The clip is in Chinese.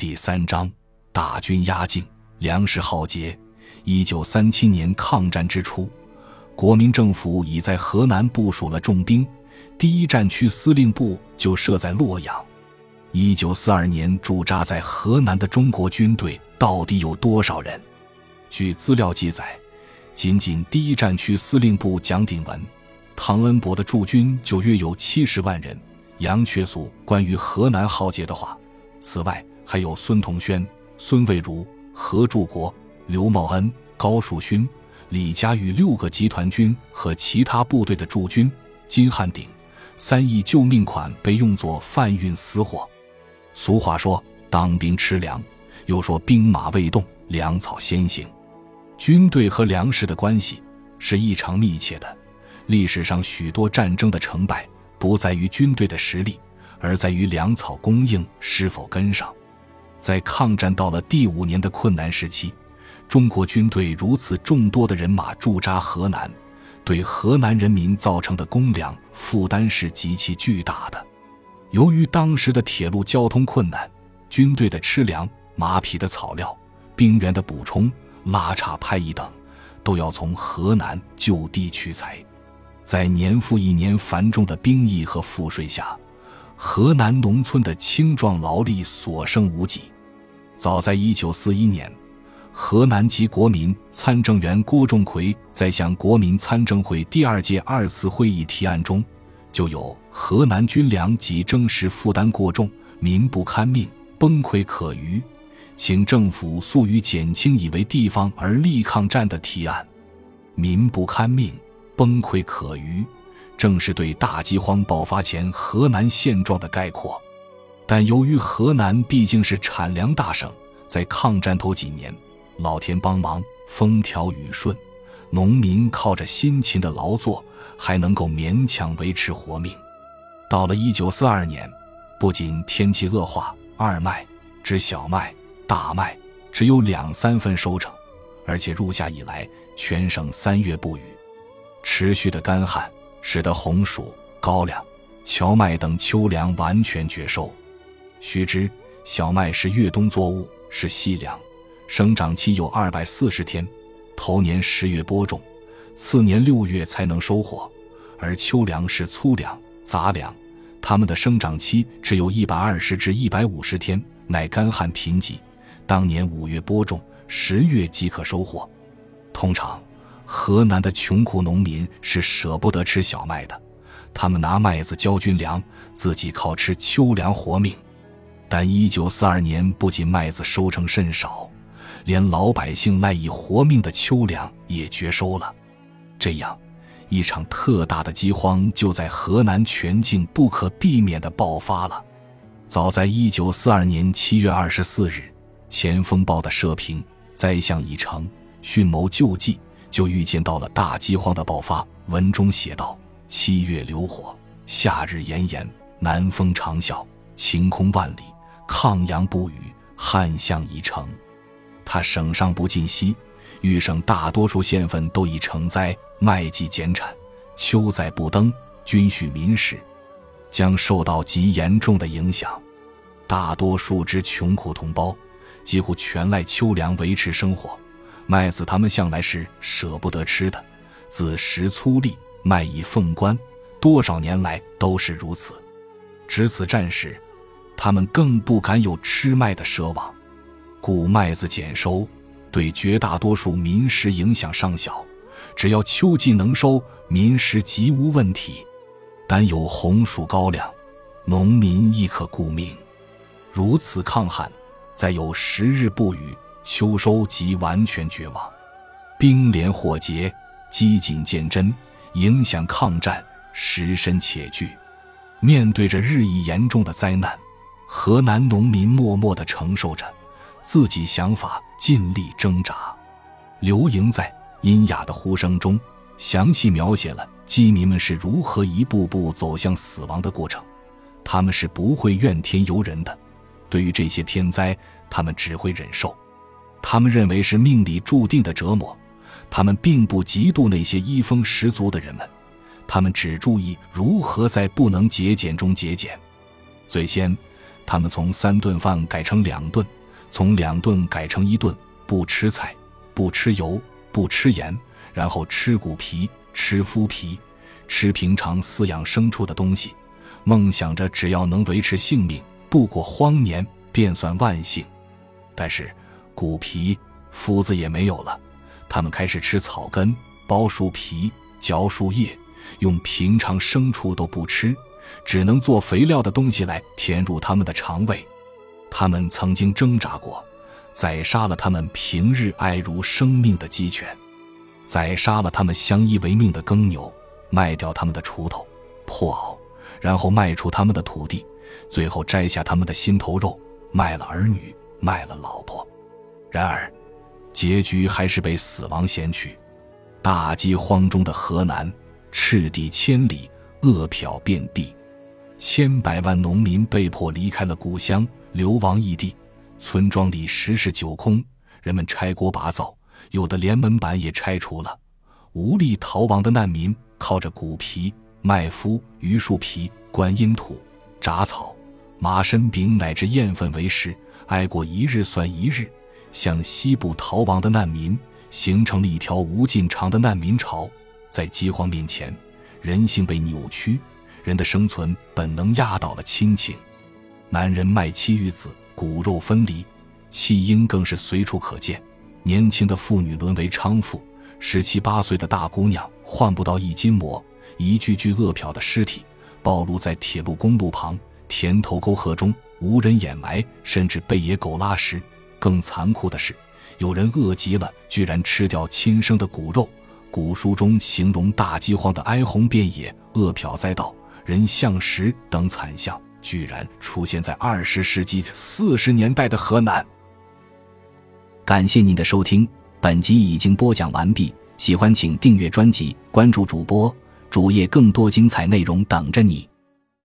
第三章：大军压境，粮食浩劫。一九三七年抗战之初，国民政府已在河南部署了重兵，第一战区司令部就设在洛阳。一九四二年驻扎在河南的中国军队到底有多少人？据资料记载，仅仅第一战区司令部蒋鼎文、汤恩伯的驻军就约有七十万人。杨确素关于河南浩劫的话。此外，还有孙同轩、孙蔚如、何柱国、刘茂恩、高树勋、李佳玉六个集团军和其他部队的驻军。金汉鼎三亿救命款被用作贩运私货。俗话说：“当兵吃粮”，又说“兵马未动，粮草先行”。军队和粮食的关系是异常密切的。历史上许多战争的成败。不在于军队的实力，而在于粮草供应是否跟上。在抗战到了第五年的困难时期，中国军队如此众多的人马驻扎河南，对河南人民造成的公粮负担是极其巨大的。由于当时的铁路交通困难，军队的吃粮、马匹的草料、兵员的补充、拉差派役等，都要从河南就地取材。在年复一年繁重的兵役和赋税下，河南农村的青壮劳力所剩无几。早在1941年，河南籍国民参政员郭仲奎在向国民参政会第二届二次会议提案中，就有河南军粮及征食负担过重，民不堪命，崩溃可虞，请政府速予减轻，以为地方而力抗战的提案。民不堪命。崩溃可虞，正是对大饥荒爆发前河南现状的概括。但由于河南毕竟是产粮大省，在抗战头几年，老天帮忙，风调雨顺，农民靠着辛勤的劳作，还能够勉强维持活命。到了一九四二年，不仅天气恶化，二麦指小麦、大麦只有两三分收成，而且入夏以来，全省三月不雨。持续的干旱使得红薯、高粱、荞麦等秋粮完全绝收。须知，小麦是越冬作物，是细粮，生长期有二百四十天，头年十月播种，次年六月才能收获；而秋粮是粗粮、杂粮，它们的生长期只有一百二十至一百五十天，乃干旱贫瘠，当年五月播种，十月即可收获。通常。河南的穷苦农民是舍不得吃小麦的，他们拿麦子交军粮，自己靠吃秋粮活命。但一九四二年，不仅麦子收成甚少，连老百姓赖以活命的秋粮也绝收了。这样，一场特大的饥荒就在河南全境不可避免地爆发了。早在一九四二年七月二十四日，《前锋报》的社评：“灾相已成，迅谋救济。”就预见到了大饥荒的爆发。文中写道：“七月流火，夏日炎炎，南风长啸，晴空万里，抗阳不雨，旱象已成。他省上不尽息，豫省大多数县份都已成灾，麦季减产，秋载不登，军需民食将受到极严重的影响。大多数之穷苦同胞，几乎全赖秋粮维持生活。”麦子他们向来是舍不得吃的，自食粗粝，麦以奉官，多少年来都是如此。值此战时，他们更不敢有吃麦的奢望。故麦子减收，对绝大多数民食影响尚小。只要秋季能收，民食即无问题。但有红薯高粱，农民亦可顾命。如此抗旱，再有十日不雨。秋收即完全绝望，兵连祸结，积谨见真，影响抗战，实深且惧。面对着日益严重的灾难，河南农民默默地承受着，自己想法尽力挣扎。刘盈在《阴哑的呼声》中，详细描写了饥民们是如何一步步走向死亡的过程。他们是不会怨天尤人的，对于这些天灾，他们只会忍受。他们认为是命里注定的折磨，他们并不嫉妒那些衣风十足的人们，他们只注意如何在不能节俭中节俭。最先，他们从三顿饭改成两顿，从两顿改成一顿，不吃菜，不吃油，不吃盐，然后吃骨皮，吃麸皮，吃平常饲养牲畜的东西，梦想着只要能维持性命，度过荒年，便算万幸。但是骨皮、麸子也没有了，他们开始吃草根、剥树皮、嚼树叶，用平常牲畜都不吃。只能做肥料的东西来填入他们的肠胃。他们曾经挣扎过，宰杀了他们平日爱如生命的鸡犬，宰杀了他们相依为命的耕牛，卖掉他们的锄头、破袄，然后卖出他们的土地，最后摘下他们的心头肉，卖了儿女，卖了老婆。然而，结局还是被死亡掀去。大饥荒中的河南，赤地千里，饿殍遍地。千百万农民被迫离开了故乡，流亡异地，村庄里十室九空，人们拆锅拔灶，有的连门板也拆除了。无力逃亡的难民靠着谷皮、麦麸、榆树皮、观音土、杂草、麻参饼乃至燕粪为食，挨过一日算一日。向西部逃亡的难民形成了一条无尽长的难民潮。在饥荒面前，人性被扭曲。人的生存本能压倒了亲情，男人卖妻育子，骨肉分离，弃婴更是随处可见。年轻的妇女沦为娼妇，十七八岁的大姑娘换不到一斤馍，一具具饿殍的尸体暴露在铁路公路旁、田头沟壑中，无人掩埋，甚至被野狗拉食。更残酷的是，有人饿极了，居然吃掉亲生的骨肉。古书中形容大饥荒的哀鸿遍野，饿殍载道。人相食等惨象，居然出现在二十世纪四十年代的河南。感谢您的收听，本集已经播讲完毕。喜欢请订阅专辑，关注主播主页，更多精彩内容等着你。